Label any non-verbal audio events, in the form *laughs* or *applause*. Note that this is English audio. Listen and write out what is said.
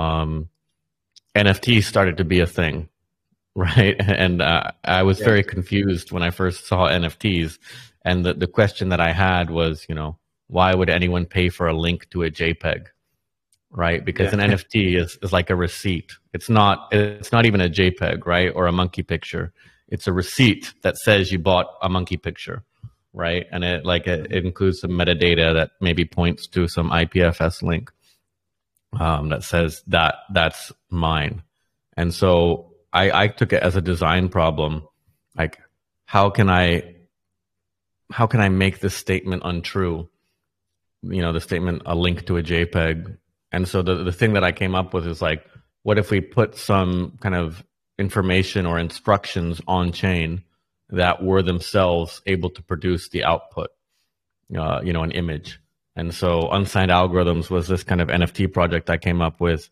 um, NFTs started to be a thing, *laughs* right? And uh, I was yeah. very confused when I first saw NFTs. And the, the question that I had was, you know, why would anyone pay for a link to a JPEG? Right? Because yeah. an NFT is, is like a receipt. It's not it's not even a JPEG, right? Or a monkey picture. It's a receipt that says you bought a monkey picture right? And it like it, it, includes some metadata that maybe points to some IPFS link um, that says that that's mine. And so I, I took it as a design problem. Like, how can I how can I make this statement untrue? You know, the statement a link to a JPEG. And so the the thing that I came up with is like, what if we put some kind of information or instructions on chain that were themselves able to produce the output, uh, you know, an image. And so unsigned algorithms was this kind of NFT project I came up with